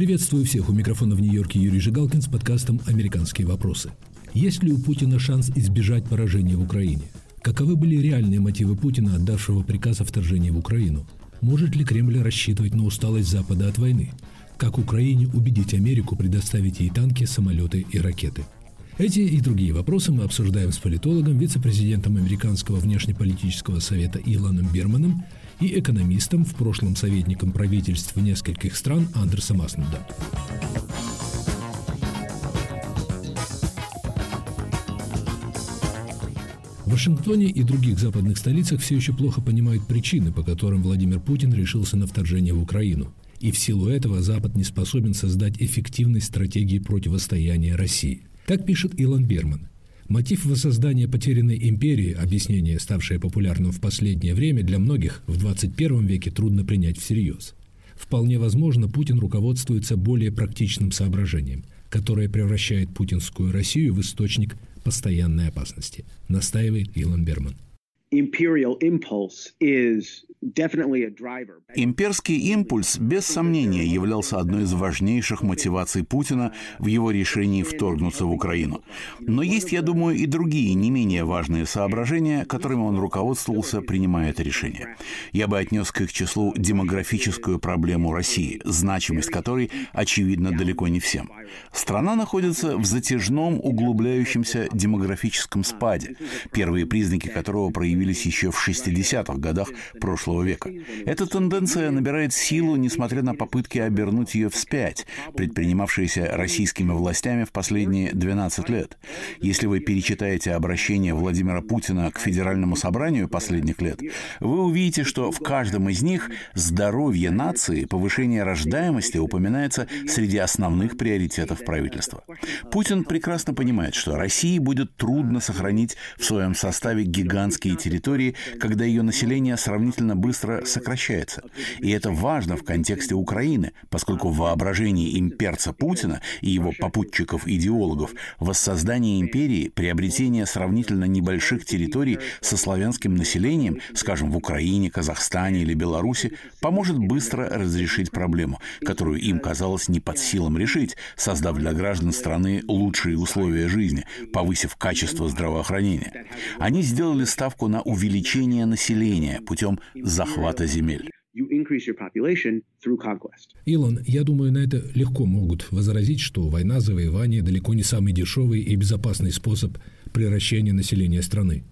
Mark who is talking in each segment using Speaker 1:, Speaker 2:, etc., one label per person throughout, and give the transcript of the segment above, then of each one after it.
Speaker 1: Приветствую всех. У микрофона в Нью-Йорке Юрий Жигалкин с подкастом «Американские вопросы». Есть ли у Путина шанс избежать поражения в Украине? Каковы были реальные мотивы Путина, отдавшего приказ о вторжении в Украину? Может ли Кремль рассчитывать на усталость Запада от войны? Как Украине убедить Америку предоставить ей танки, самолеты и ракеты? Эти и другие вопросы мы обсуждаем с политологом, вице-президентом Американского внешнеполитического совета Илоном Берманом и экономистом, в прошлом советником правительств нескольких стран Андерсом Аснудом. В Вашингтоне и других западных столицах все еще плохо понимают причины, по которым Владимир Путин решился на вторжение в Украину. И в силу этого Запад не способен создать эффективной стратегии противостояния России. Так пишет Илон Берман. Мотив воссоздания потерянной империи, объяснение, ставшее популярным в последнее время, для многих в 21 веке трудно принять всерьез. Вполне возможно, Путин руководствуется более практичным соображением, которое превращает путинскую Россию в источник постоянной опасности, настаивает Илон Берман.
Speaker 2: Imperial impulse is
Speaker 3: Имперский импульс, без сомнения, являлся одной из важнейших мотиваций Путина в его решении вторгнуться в Украину. Но есть, я думаю, и другие, не менее важные соображения, которыми он руководствовался, принимая это решение. Я бы отнес к их числу демографическую проблему России, значимость которой очевидна далеко не всем. Страна находится в затяжном, углубляющемся демографическом спаде, первые признаки которого проявились еще в 60-х годах прошлого прошлого века. Эта тенденция набирает силу, несмотря на попытки обернуть ее вспять, предпринимавшиеся российскими властями в последние 12 лет. Если вы перечитаете обращение Владимира Путина к Федеральному собранию последних лет, вы увидите, что в каждом из них здоровье нации, повышение рождаемости упоминается среди основных приоритетов правительства. Путин прекрасно понимает, что России будет трудно сохранить в своем составе гигантские территории, когда ее население сравнительно быстро сокращается. И это важно в контексте Украины, поскольку в воображении имперца Путина и его попутчиков-идеологов воссоздание империи, приобретение сравнительно небольших территорий со славянским населением, скажем, в Украине, Казахстане или Беларуси, поможет быстро разрешить проблему, которую им казалось не под силам решить, создав для граждан страны лучшие условия жизни, повысив качество здравоохранения. Они сделали ставку на увеличение населения путем захвата земель.
Speaker 1: Илон, я думаю, на это легко могут возразить, что война, завоевание далеко не самый дешевый и безопасный способ превращения населения страны.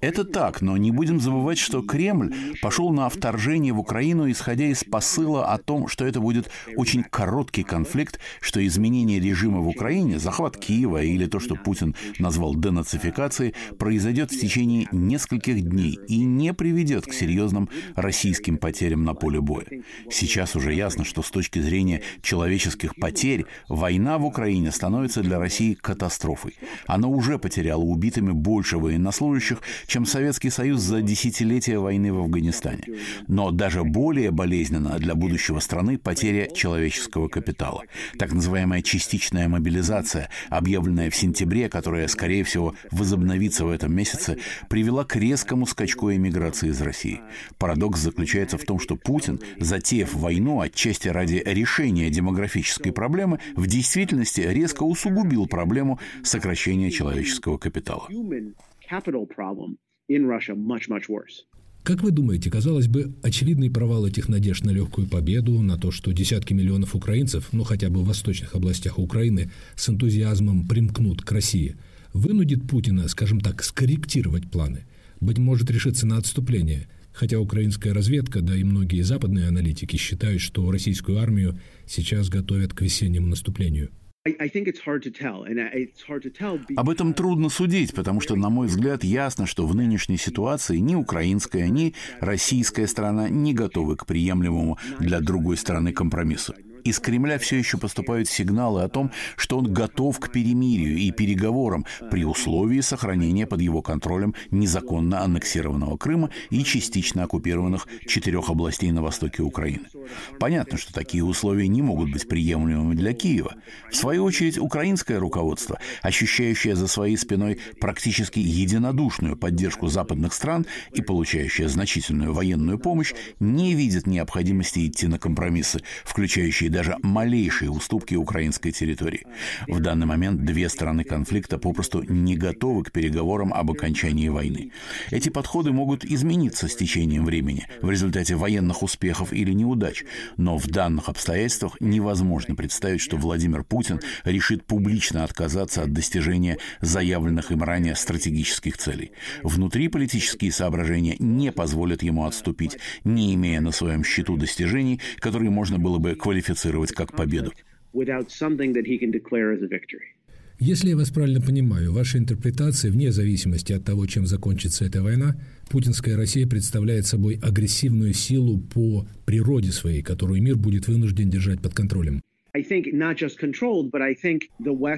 Speaker 3: Это так, но не будем забывать, что Кремль пошел на вторжение в Украину, исходя из посыла о том, что это будет очень короткий конфликт, что изменение режима в Украине, захват Киева или то, что Путин назвал денацификацией, произойдет в течение нескольких дней и не приведет к серьезным российским потерям на поле боя. Сейчас уже ясно, что с точки зрения человеческих потерь война в Украине становится для России катастрофой. Она уже уже потеряла убитыми больше военнослужащих, чем Советский Союз за десятилетия войны в Афганистане. Но даже более болезненно для будущего страны потеря человеческого капитала. Так называемая частичная мобилизация, объявленная в сентябре, которая, скорее всего, возобновится в этом месяце, привела к резкому скачку эмиграции из России. Парадокс заключается в том, что Путин, затеяв войну отчасти ради решения демографической проблемы, в действительности резко усугубил проблему сокращения человеческого человеческого капитала.
Speaker 1: Как вы думаете, казалось бы, очевидный провал этих надежд на легкую победу, на то, что десятки миллионов украинцев, ну хотя бы в восточных областях Украины, с энтузиазмом примкнут к России, вынудит Путина, скажем так, скорректировать планы, быть может, решиться на отступление, хотя украинская разведка, да и многие западные аналитики считают, что российскую армию сейчас готовят к весеннему наступлению –
Speaker 3: об этом трудно судить, потому что, на мой взгляд, ясно, что в нынешней ситуации ни украинская, ни российская сторона не готовы к приемлемому для другой стороны компромиссу. Из Кремля все еще поступают сигналы о том, что он готов к перемирию и переговорам при условии сохранения под его контролем незаконно аннексированного Крыма и частично оккупированных четырех областей на востоке Украины. Понятно, что такие условия не могут быть приемлемыми для Киева. В свою очередь, украинское руководство, ощущающее за своей спиной практически единодушную поддержку западных стран и получающее значительную военную помощь, не видит необходимости идти на компромиссы, включающие даже малейшие уступки украинской территории. В данный момент две стороны конфликта попросту не готовы к переговорам об окончании войны. Эти подходы могут измениться с течением времени в результате военных успехов или неудач, но в данных обстоятельствах невозможно представить, что Владимир Путин решит публично отказаться от достижения заявленных им ранее стратегических целей. Внутри политические соображения не позволят ему отступить, не имея на своем счету достижений, которые можно было бы квалифицировать как победу.
Speaker 1: Если я вас правильно понимаю, ваша интерпретация, вне зависимости от того, чем закончится эта война, путинская Россия представляет собой агрессивную силу по природе своей, которую мир будет вынужден держать под контролем.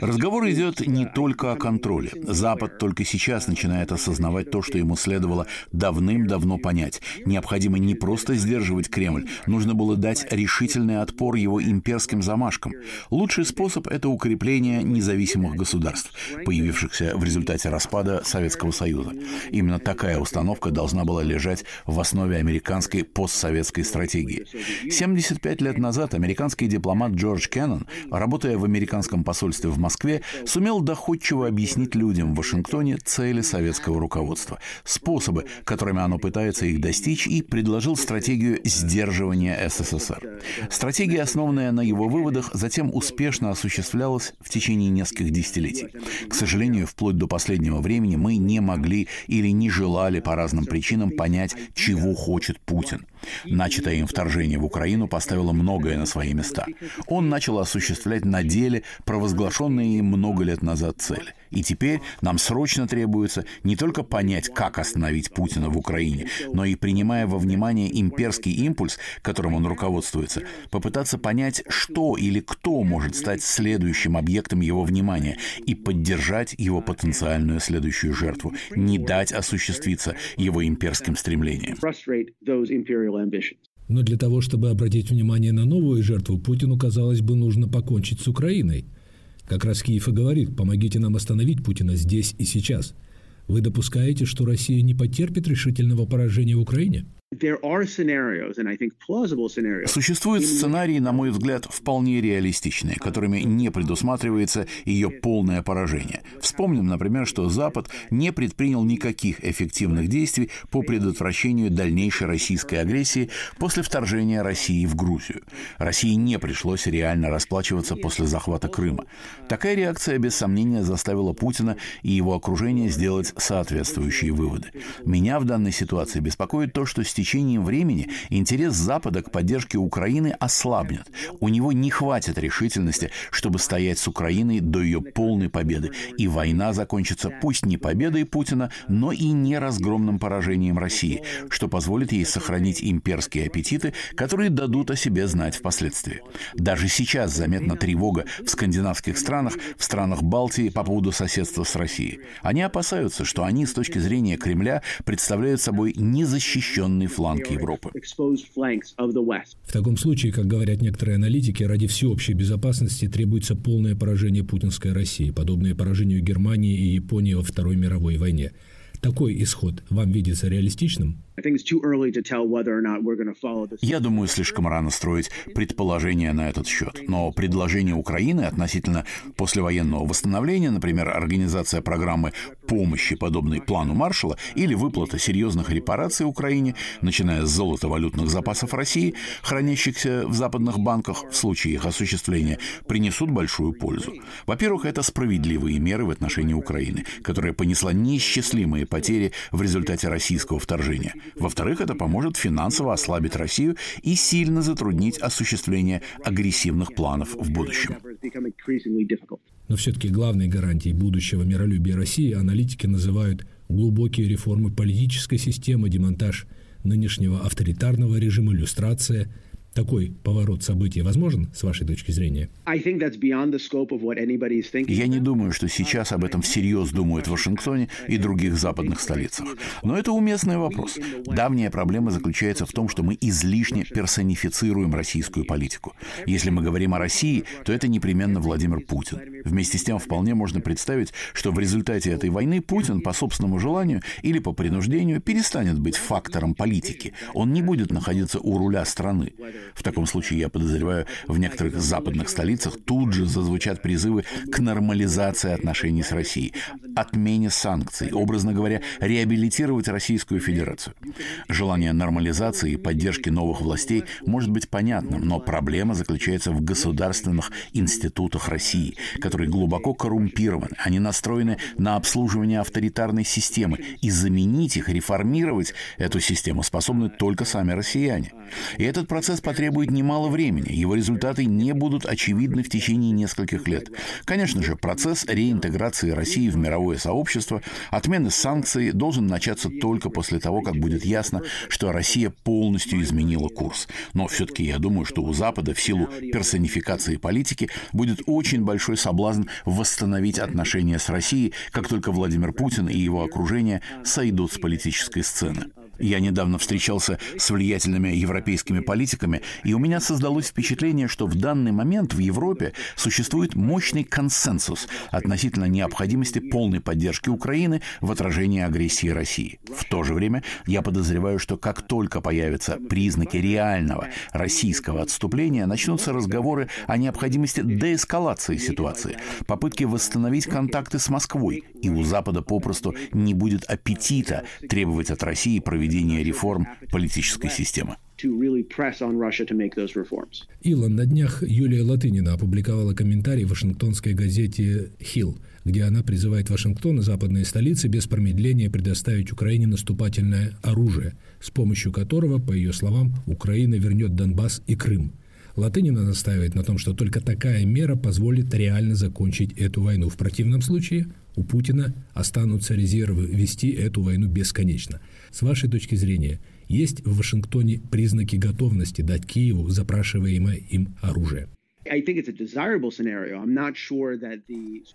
Speaker 3: Разговор идет не только о контроле. Запад только сейчас начинает осознавать то, что ему следовало давным-давно понять. Необходимо не просто сдерживать Кремль, нужно было дать решительный отпор его имперским замашкам. Лучший способ — это укрепление независимых государств, появившихся в результате распада Советского Союза. Именно такая установка должна была лежать в основе американской постсоветской стратегии. 75 лет назад американский дипломат Джордж Джордж Кеннон, работая в американском посольстве в Москве, сумел доходчиво объяснить людям в Вашингтоне цели советского руководства, способы, которыми оно пытается их достичь, и предложил стратегию сдерживания СССР. Стратегия, основанная на его выводах, затем успешно осуществлялась в течение нескольких десятилетий. К сожалению, вплоть до последнего времени мы не могли или не желали по разным причинам понять, чего хочет Путин. Начатое им вторжение в Украину поставило многое на свои места. Он начал осуществлять на деле провозглашенные им много лет назад цели. И теперь нам срочно требуется не только понять, как остановить Путина в Украине, но и, принимая во внимание имперский импульс, которым он руководствуется, попытаться понять, что или кто может стать следующим объектом его внимания и поддержать его потенциальную следующую жертву, не дать осуществиться его имперским стремлениям.
Speaker 1: Но для того, чтобы обратить внимание на новую жертву, Путину, казалось бы, нужно покончить с Украиной. Как раз Киев и говорит, помогите нам остановить Путина здесь и сейчас. Вы допускаете, что Россия не потерпит решительного поражения в Украине?
Speaker 3: Существуют сценарии, на мой взгляд, вполне реалистичные, которыми не предусматривается ее полное поражение. Вспомним, например, что Запад не предпринял никаких эффективных действий по предотвращению дальнейшей российской агрессии после вторжения России в Грузию. России не пришлось реально расплачиваться после захвата Крыма. Такая реакция, без сомнения, заставила Путина и его окружение сделать соответствующие выводы. Меня в данной ситуации беспокоит то, что с течением времени интерес Запада к поддержке Украины ослабнет. У него не хватит решительности, чтобы стоять с Украиной до ее полной победы. И война закончится пусть не победой Путина, но и не разгромным поражением России, что позволит ей сохранить имперские аппетиты, которые дадут о себе знать впоследствии. Даже сейчас заметна тревога в скандинавских странах, в странах Балтии по поводу соседства с Россией. Они опасаются, что они с точки зрения Кремля представляют собой незащищенный фланг Европы.
Speaker 1: В таком случае, как говорят некоторые аналитики, ради всеобщей безопасности требуется полное поражение путинской России, подобное поражению Германии и Японии во Второй мировой войне. Такой исход вам видится реалистичным?
Speaker 3: Я думаю, слишком рано строить предположения на этот счет. Но предложение Украины относительно послевоенного восстановления, например, организация программы помощи, подобной плану Маршала, или выплата серьезных репараций Украине, начиная с золотовалютных запасов России, хранящихся в западных банках в случае их осуществления, принесут большую пользу. Во-первых, это справедливые меры в отношении Украины, которая понесла неисчислимые потери в результате российского вторжения. Во-вторых, это поможет финансово ослабить Россию и сильно затруднить осуществление агрессивных планов в будущем.
Speaker 1: Но все-таки главной гарантией будущего миролюбия России аналитики называют глубокие реформы политической системы, демонтаж нынешнего авторитарного режима, иллюстрация, Такой поворот событий возможен, с вашей точки зрения?
Speaker 3: Я не думаю, что сейчас об этом всерьез думают в Вашингтоне и других западных столицах. Но это уместный вопрос. Давняя проблема заключается в том, что мы излишне персонифицируем российскую политику. Если мы говорим о России, то это непременно Владимир Путин. Вместе с тем вполне можно представить, что в результате этой войны Путин по собственному желанию или по принуждению перестанет быть фактором политики. Он не будет находиться у руля страны. В таком случае, я подозреваю, в некоторых западных столицах тут же зазвучат призывы к нормализации отношений с Россией, отмене санкций, образно говоря, реабилитировать Российскую Федерацию. Желание нормализации и поддержки новых властей может быть понятным, но проблема заключается в государственных институтах России, которые глубоко коррумпированы, они настроены на обслуживание авторитарной системы, и заменить их, реформировать эту систему способны только сами россияне. И этот процесс потребует немало времени, его результаты не будут очевидны в течение нескольких лет. Конечно же, процесс реинтеграции России в мировое сообщество, отмены санкций должен начаться только после того, как будет ясно, что Россия полностью изменила курс. Но все-таки я думаю, что у Запада в силу персонификации политики будет очень большой соблазн восстановить отношения с Россией, как только Владимир Путин и его окружение сойдут с политической сцены. Я недавно встречался с влиятельными европейскими политиками, и у меня создалось впечатление, что в данный момент в Европе существует мощный консенсус относительно необходимости полной поддержки Украины в отражении агрессии России. В то же время я подозреваю, что как только появятся признаки реального российского отступления, начнутся разговоры о необходимости деэскалации ситуации, попытки восстановить контакты с Москвой, и у Запада попросту не будет аппетита требовать от России проведения проведения реформ политической системы.
Speaker 1: Илон, на днях Юлия Латынина опубликовала комментарий в вашингтонской газете «Хилл», где она призывает Вашингтон и западные столицы без промедления предоставить Украине наступательное оружие, с помощью которого, по ее словам, Украина вернет Донбасс и Крым. Латынина настаивает на том, что только такая мера позволит реально закончить эту войну. В противном случае у Путина останутся резервы вести эту войну бесконечно. С вашей точки зрения, есть в Вашингтоне признаки готовности дать Киеву запрашиваемое им оружие?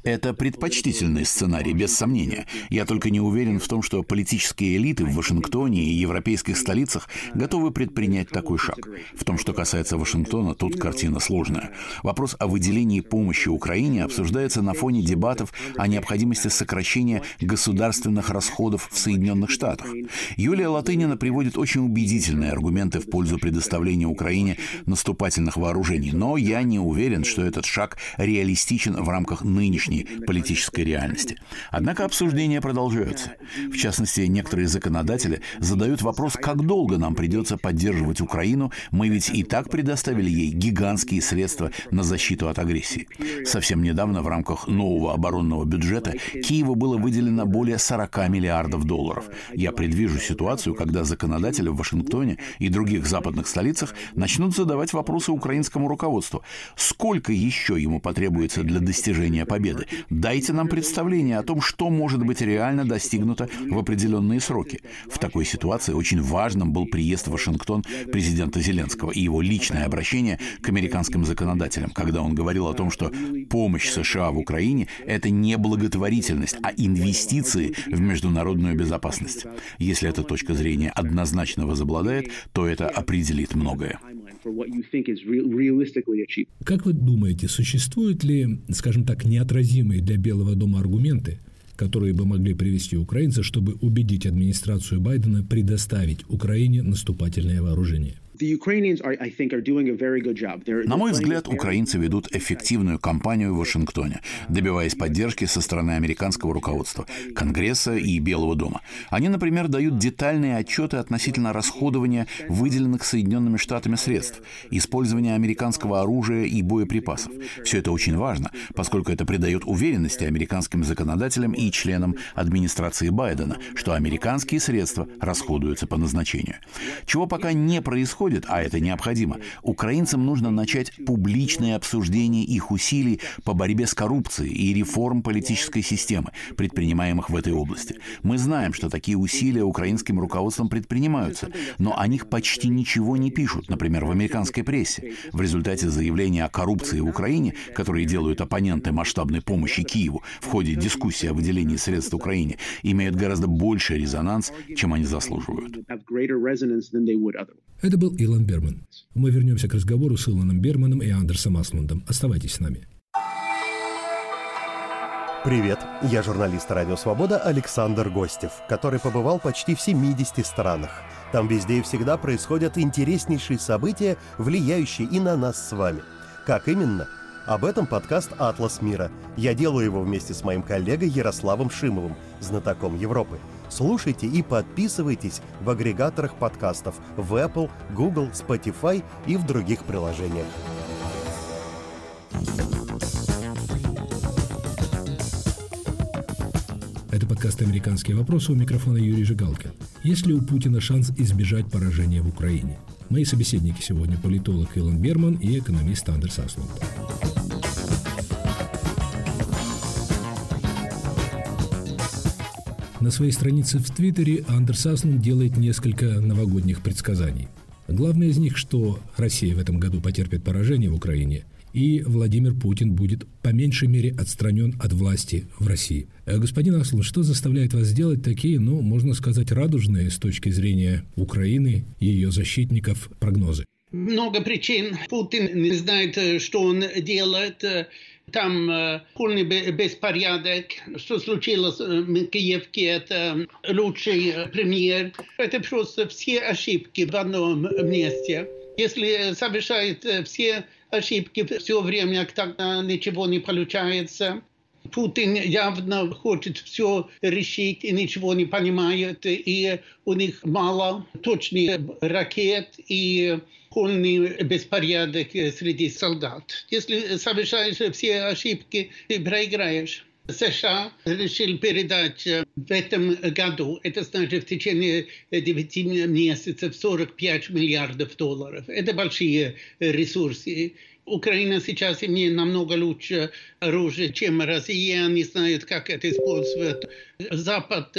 Speaker 3: Это предпочтительный сценарий, без сомнения. Я только не уверен в том, что политические элиты в Вашингтоне и европейских столицах готовы предпринять такой шаг. В том, что касается Вашингтона, тут картина сложная. Вопрос о выделении помощи Украине обсуждается на фоне дебатов о необходимости сокращения государственных расходов в Соединенных Штатах. Юлия Латынина приводит очень убедительные аргументы в пользу предоставления Украине наступательных вооружений, но я не не уверен, что этот шаг реалистичен в рамках нынешней политической реальности. Однако обсуждения продолжаются. В частности, некоторые законодатели задают вопрос, как долго нам придется поддерживать Украину, мы ведь и так предоставили ей гигантские средства на защиту от агрессии. Совсем недавно в рамках нового оборонного бюджета Киеву было выделено более 40 миллиардов долларов. Я предвижу ситуацию, когда законодатели в Вашингтоне и других западных столицах начнут задавать вопросы украинскому руководству. Сколько еще ему потребуется для достижения победы? Дайте нам представление о том, что может быть реально достигнуто в определенные сроки. В такой ситуации очень важным был приезд в Вашингтон президента Зеленского и его личное обращение к американским законодателям, когда он говорил о том, что помощь США в Украине – это не благотворительность, а инвестиции в международную безопасность. Если эта точка зрения однозначно возобладает, то это определит многое.
Speaker 1: Как вы думаете, существуют ли, скажем так, неотразимые для Белого дома аргументы, которые бы могли привести украинцев, чтобы убедить администрацию Байдена предоставить Украине наступательное вооружение?
Speaker 3: На мой взгляд, украинцы ведут эффективную кампанию в Вашингтоне, добиваясь поддержки со стороны американского руководства, Конгресса и Белого дома. Они, например, дают детальные отчеты относительно расходования выделенных Соединенными Штатами средств, использования американского оружия и боеприпасов. Все это очень важно, поскольку это придает уверенности американским законодателям и членам администрации Байдена, что американские средства расходуются по назначению. Чего пока не происходит, происходит, а это необходимо, украинцам нужно начать публичное обсуждение их усилий по борьбе с коррупцией и реформ политической системы, предпринимаемых в этой области. Мы знаем, что такие усилия украинским руководством предпринимаются, но о них почти ничего не пишут, например, в американской прессе. В результате заявления о коррупции в Украине, которые делают оппоненты масштабной помощи Киеву в ходе дискуссии о выделении средств Украине, имеют гораздо больший резонанс, чем они заслуживают.
Speaker 1: Это был Илон Берман. Мы вернемся к разговору с Илоном Берманом и Андерсом Аслундом. Оставайтесь с нами.
Speaker 4: Привет, я журналист «Радио Свобода» Александр Гостев, который побывал почти в 70 странах. Там везде и всегда происходят интереснейшие события, влияющие и на нас с вами. Как именно? Об этом подкаст «Атлас мира». Я делаю его вместе с моим коллегой Ярославом Шимовым, знатоком Европы. Слушайте и подписывайтесь в агрегаторах подкастов в Apple, Google, Spotify и в других приложениях.
Speaker 1: Это подкаст «Американские вопросы» у микрофона Юрий Жигалкин. Есть ли у Путина шанс избежать поражения в Украине? Мои собеседники сегодня политолог Илон Берман и экономист Андерс Аслунд. На своей странице в Твиттере Андерс Аслунд делает несколько новогодних предсказаний. Главное из них, что Россия в этом году потерпит поражение в Украине, и Владимир Путин будет по меньшей мере отстранен от власти в России. Э, господин Аслан, что заставляет вас сделать такие, ну, можно сказать, радужные с точки зрения Украины и ее защитников прогнозы?
Speaker 5: Много причин. Путин не знает, э, что он делает. Там э, полный беспорядок. Что случилось в Киевке, это лучший премьер. Это просто все ошибки в одном месте. Если совершает все ошибки все время, тогда ничего не получается. Путин явно хочет все решить и ничего не понимает, и у них мало точных ракет и полный беспорядок среди солдат. Если совершаешь все ошибки, ты проиграешь. США решил передать в этом году, это значит в течение 9 месяцев 45 миллиардов долларов. Это большие ресурсы. Украина сейчас имеет намного лучше оружие, чем Россия. Они знают, как это использовать. Запад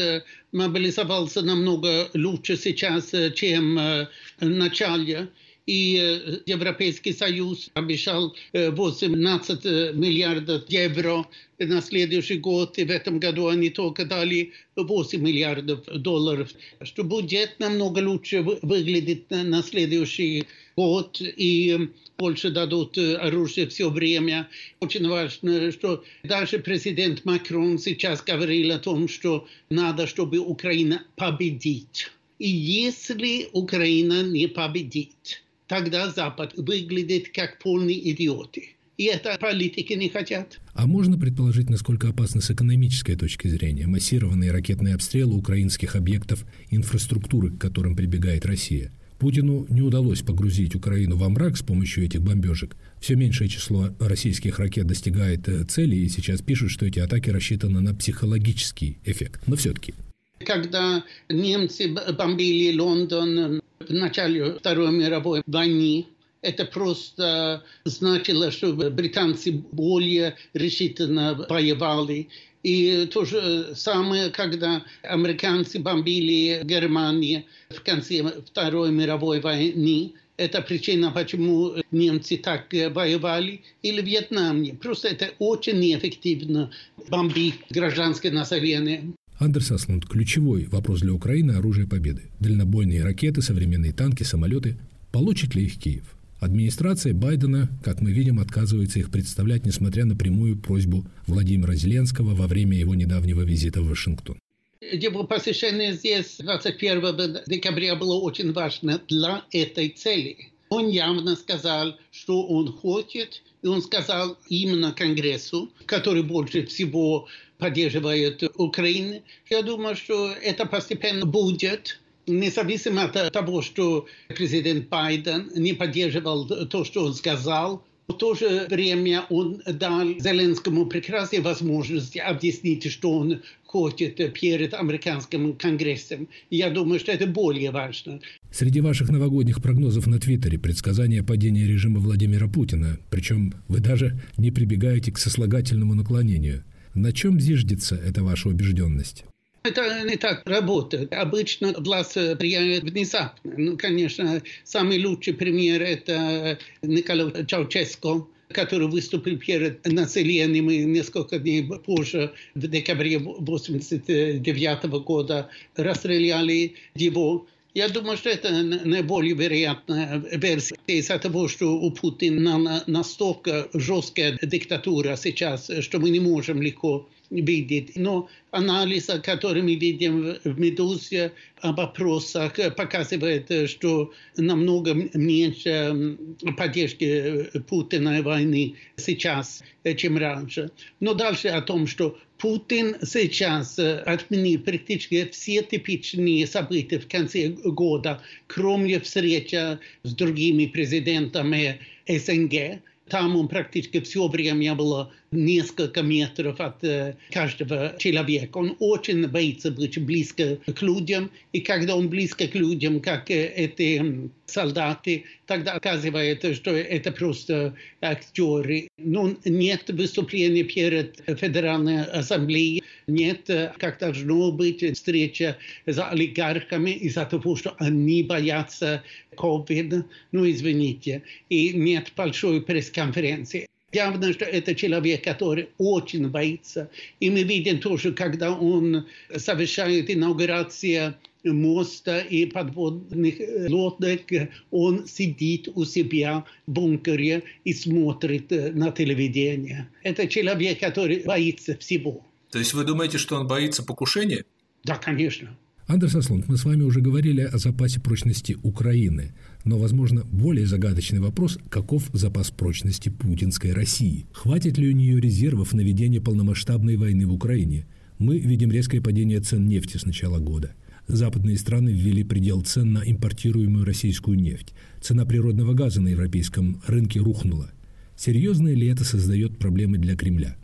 Speaker 5: мобилизовался намного лучше сейчас, чем в начале и Европейский Союз обещал 18 миллиардов евро на следующий год, и в этом году они только дали 8 миллиардов долларов, что будет намного лучше выглядит на следующий год, и больше дадут оружие все время. Очень важно, что даже президент Макрон сейчас говорил о том, что надо, чтобы Украина победит. И если Украина не победит, тогда Запад выглядит как полные идиоты. И это политики не хотят.
Speaker 1: А можно предположить, насколько опасно с экономической точки зрения массированные ракетные обстрелы украинских объектов инфраструктуры, к которым прибегает Россия? Путину не удалось погрузить Украину во мрак с помощью этих бомбежек. Все меньшее число российских ракет достигает э, цели, и сейчас пишут, что эти атаки рассчитаны на психологический эффект. Но все-таки.
Speaker 5: Когда немцы бомбили Лондон в начале Второй мировой войны, это просто значило, что британцы более решительно воевали. И то же самое, когда американцы бомбили Германию в конце Второй мировой войны, это причина, почему немцы так воевали, или Вьетнаме. Просто это очень неэффективно бомбить гражданское население.
Speaker 1: Андерс Аслунд, ключевой вопрос для Украины – оружие победы. Дальнобойные ракеты, современные танки, самолеты. Получит ли их Киев? Администрация Байдена, как мы видим, отказывается их представлять, несмотря на прямую просьбу Владимира Зеленского во время его недавнего визита в Вашингтон.
Speaker 5: Его посещение здесь 21 декабря было очень важно для этой цели. Он явно сказал, что он хочет, и он сказал именно Конгрессу, который больше всего поддерживает Украину. Я думаю, что это постепенно будет, независимо от того, что президент Байден не поддерживал то, что он сказал, В то же время он дал Зеленскому прекрасные возможности объяснить, что он хочет перед американским конгрессом. Я думаю, что это более важно.
Speaker 1: Среди ваших новогодних прогнозов на Твиттере предсказание падения режима Владимира Путина. Причем вы даже не прибегаете к сослагательному наклонению. На чем зиждется эта ваша убежденность?
Speaker 5: Это не так работает. Обычно власть принимает внезапно. Ну, конечно, самый лучший пример – это Николай Чауческо, который выступил перед населением и несколько дней позже, в декабре 1989 года, расстреляли его. Я думаю, что это наиболее вероятная версия из-за того, что у Путина настолько жесткая диктатура сейчас, что мы не можем легко видеть. Но анализ, который мы видим в «Медузе» о вопросах, показывает, что намного меньше поддержки Путина войны сейчас, чем раньше. Но дальше о том, что Путин сейчас отменил практически все типичные события в конце года, кроме встречи с другими президентами СНГ. Там он практически все время было несколько метров от э, каждого человека. Он очень боится быть близко к людям, и когда он близко к людям, как э, эти солдаты, тогда оказывается, что это просто актеры. Но нет выступления перед Федеральной Ассамблеей, нет, э, как должно быть, встреча с олигархами из-за того, что они боятся COVID, ну извините, и нет большой пресс-конференции. Явно, что это человек, который очень боится. И мы видим тоже, когда он совершает инаугурацию моста и подводных лодок, он сидит у себя в бункере и смотрит на телевидение. Это человек, который боится всего.
Speaker 6: То есть вы думаете, что он боится покушения?
Speaker 5: Да, конечно.
Speaker 1: Андерс Аслунд, мы с вами уже говорили о запасе прочности Украины, но, возможно, более загадочный вопрос – каков запас прочности путинской России? Хватит ли у нее резервов на ведение полномасштабной войны в Украине? Мы видим резкое падение цен нефти с начала года. Западные страны ввели предел цен на импортируемую российскую нефть. Цена природного газа на европейском рынке рухнула. Серьезно ли это создает проблемы для Кремля?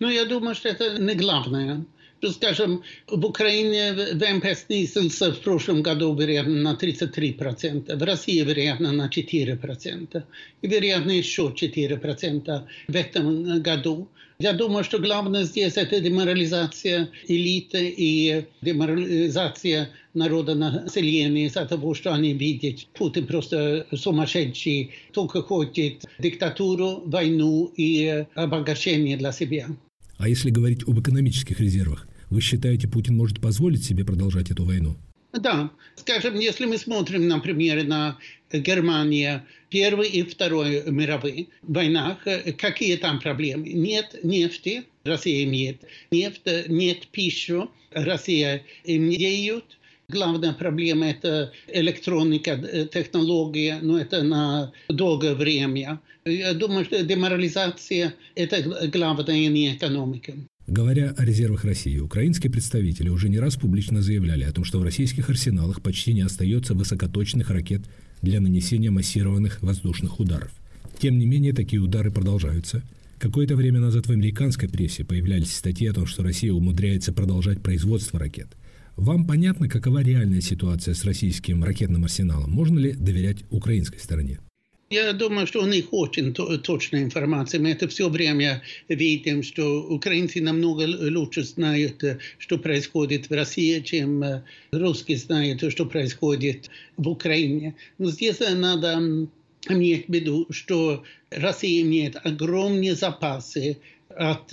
Speaker 5: Ну, я думаю, что это не главное скажем, в Украине ВМП снизился в прошлом году, вероятно, на 33%, в России, вероятно, на 4%, и, вероятно, еще 4% в этом году. Я думаю, что главное здесь это деморализация элиты и деморализация народа населения из-за того, что они видят, Путин просто сумасшедший, только хочет диктатуру, войну и обогащение для себя.
Speaker 1: А если говорить об экономических резервах, вы считаете, Путин может позволить себе продолжать эту войну?
Speaker 5: Да. Скажем, если мы смотрим, например, на Германию, Первой и Второй мировые войнах, какие там проблемы? Нет нефти, Россия имеет нефть, нет пищи, Россия имеет. Главная проблема – это электроника, технология, но это на долгое время. Я думаю, что деморализация – это главное не экономика.
Speaker 1: Говоря о резервах России, украинские представители уже не раз публично заявляли о том, что в российских арсеналах почти не остается высокоточных ракет для нанесения массированных воздушных ударов. Тем не менее, такие удары продолжаются. Какое-то время назад в американской прессе появлялись статьи о том, что Россия умудряется продолжать производство ракет. Вам понятно, какова реальная ситуация с российским ракетным арсеналом? Можно ли доверять украинской стороне?
Speaker 5: Я думаю, что у них очень точная информация. Мы это все время видим, что украинцы намного лучше знают, что происходит в России, чем русские знают, что происходит в Украине. Но здесь надо иметь в виду, что Россия имеет огромные запасы от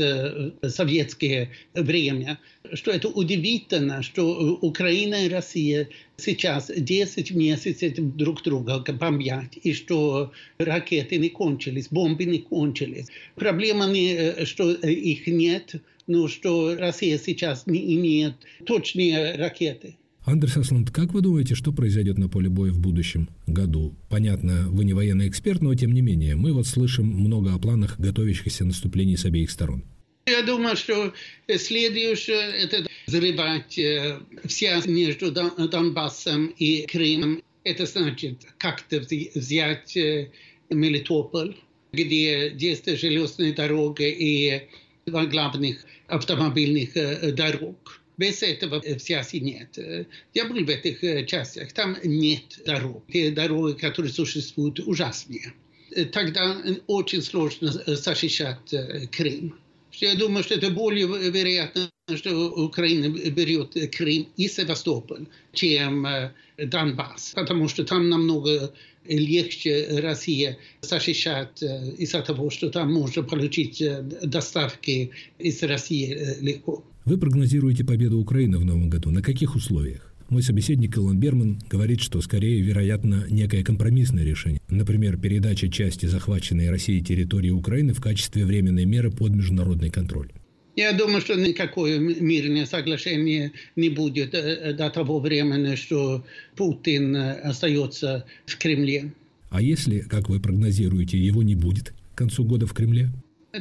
Speaker 5: советское время, что это удивительно, что Украина и Россия сейчас 10 месяцев друг друга бомбят, и что ракеты не кончились, бомбы не кончились. Проблема не, что их нет, но что Россия сейчас не имеет точные ракеты.
Speaker 1: Андрес Асланд, как вы думаете, что произойдет на поле боя в будущем году? Понятно, вы не военный эксперт, но тем не менее, мы вот слышим много о планах готовящихся наступлений с обеих сторон.
Speaker 5: Я думаю, что следующее – это взрывать э, связь между Донбассом и Крымом. Это значит как-то взять э, Мелитополь. где действует железная дорога и два главных автомобильных дорог. Без этого связи нет. Я был в этих частях, там нет дорог. Те дороги, которые существуют, ужасные. Тогда очень сложно защищать Крым. Я думаю, что это более вероятно, что Украина берет Крым и Севастополь, чем Донбасс, потому что там намного легче Россия защищать из-за того, что там можно получить доставки из России легко.
Speaker 1: Вы прогнозируете победу Украины в новом году. На каких условиях? Мой собеседник Илон Берман говорит, что скорее вероятно некое компромиссное решение. Например, передача части захваченной Россией территории Украины в качестве временной меры под международный контроль.
Speaker 5: Я думаю, что никакое мирное соглашение не будет э, до того времени, что Путин э, остается в Кремле.
Speaker 1: А если, как вы прогнозируете, его не будет к концу года в Кремле?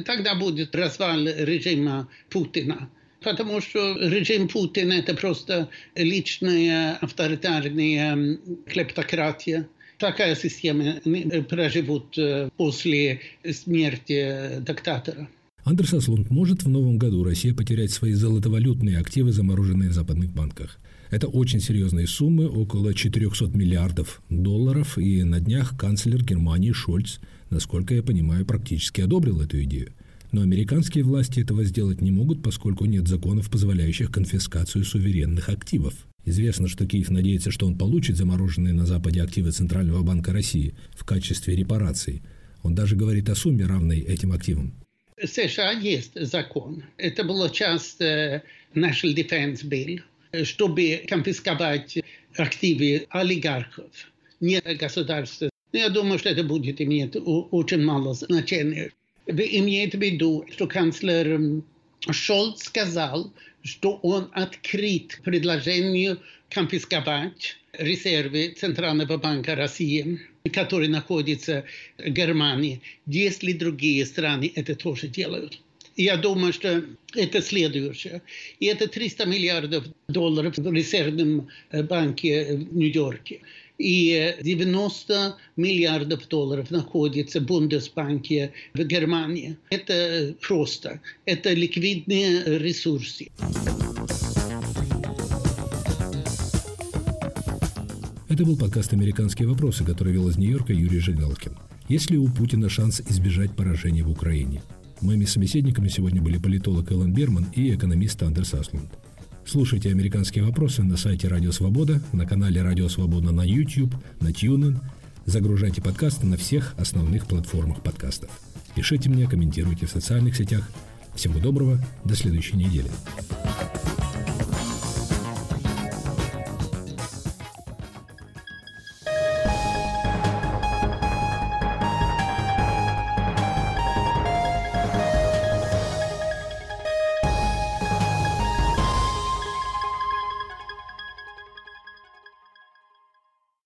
Speaker 5: Тогда будет развал режима Путина. Потому что режим Путина это просто личная авторитарная клептократия. Такая система проживут э, после смерти диктатора.
Speaker 1: Андерс Аслунд, может в новом году Россия потерять свои золотовалютные активы, замороженные в западных банках? Это очень серьезные суммы, около 400 миллиардов долларов, и на днях канцлер Германии Шольц, насколько я понимаю, практически одобрил эту идею. Но американские власти этого сделать не могут, поскольку нет законов, позволяющих конфискацию суверенных активов. Известно, что Киев надеется, что он получит замороженные на Западе активы Центрального банка России в качестве репараций. Он даже говорит о сумме, равной этим активам.
Speaker 5: В США есть закон. Это была часть uh, National Defense Bill, чтобы конфисковать активы олигархов, не государства. Я думаю, что это будет иметь очень мало значения имеет в виду, что канцлер Шольц сказал, что он открыт предложению конфисковать резервы Центрального банка России, которые находятся в Германии, если другие страны это тоже делают. Я думаю, что это следующее. И это 300 миллиардов долларов в резервном банке в Нью-Йорке и 90 миллиардов долларов находится в Бундесбанке в Германии. Это просто. Это ликвидные ресурсы.
Speaker 1: Это был подкаст «Американские вопросы», который вел из Нью-Йорка Юрий Жигалкин. Есть ли у Путина шанс избежать поражения в Украине? Моими собеседниками сегодня были политолог Эллен Берман и экономист Андерс Аслунд. Слушайте «Американские вопросы» на сайте Радио Свобода, на канале Радио Свобода на YouTube, на TuneIn. Загружайте подкасты на всех основных платформах подкастов. Пишите мне, комментируйте в социальных сетях. Всего доброго, до следующей недели.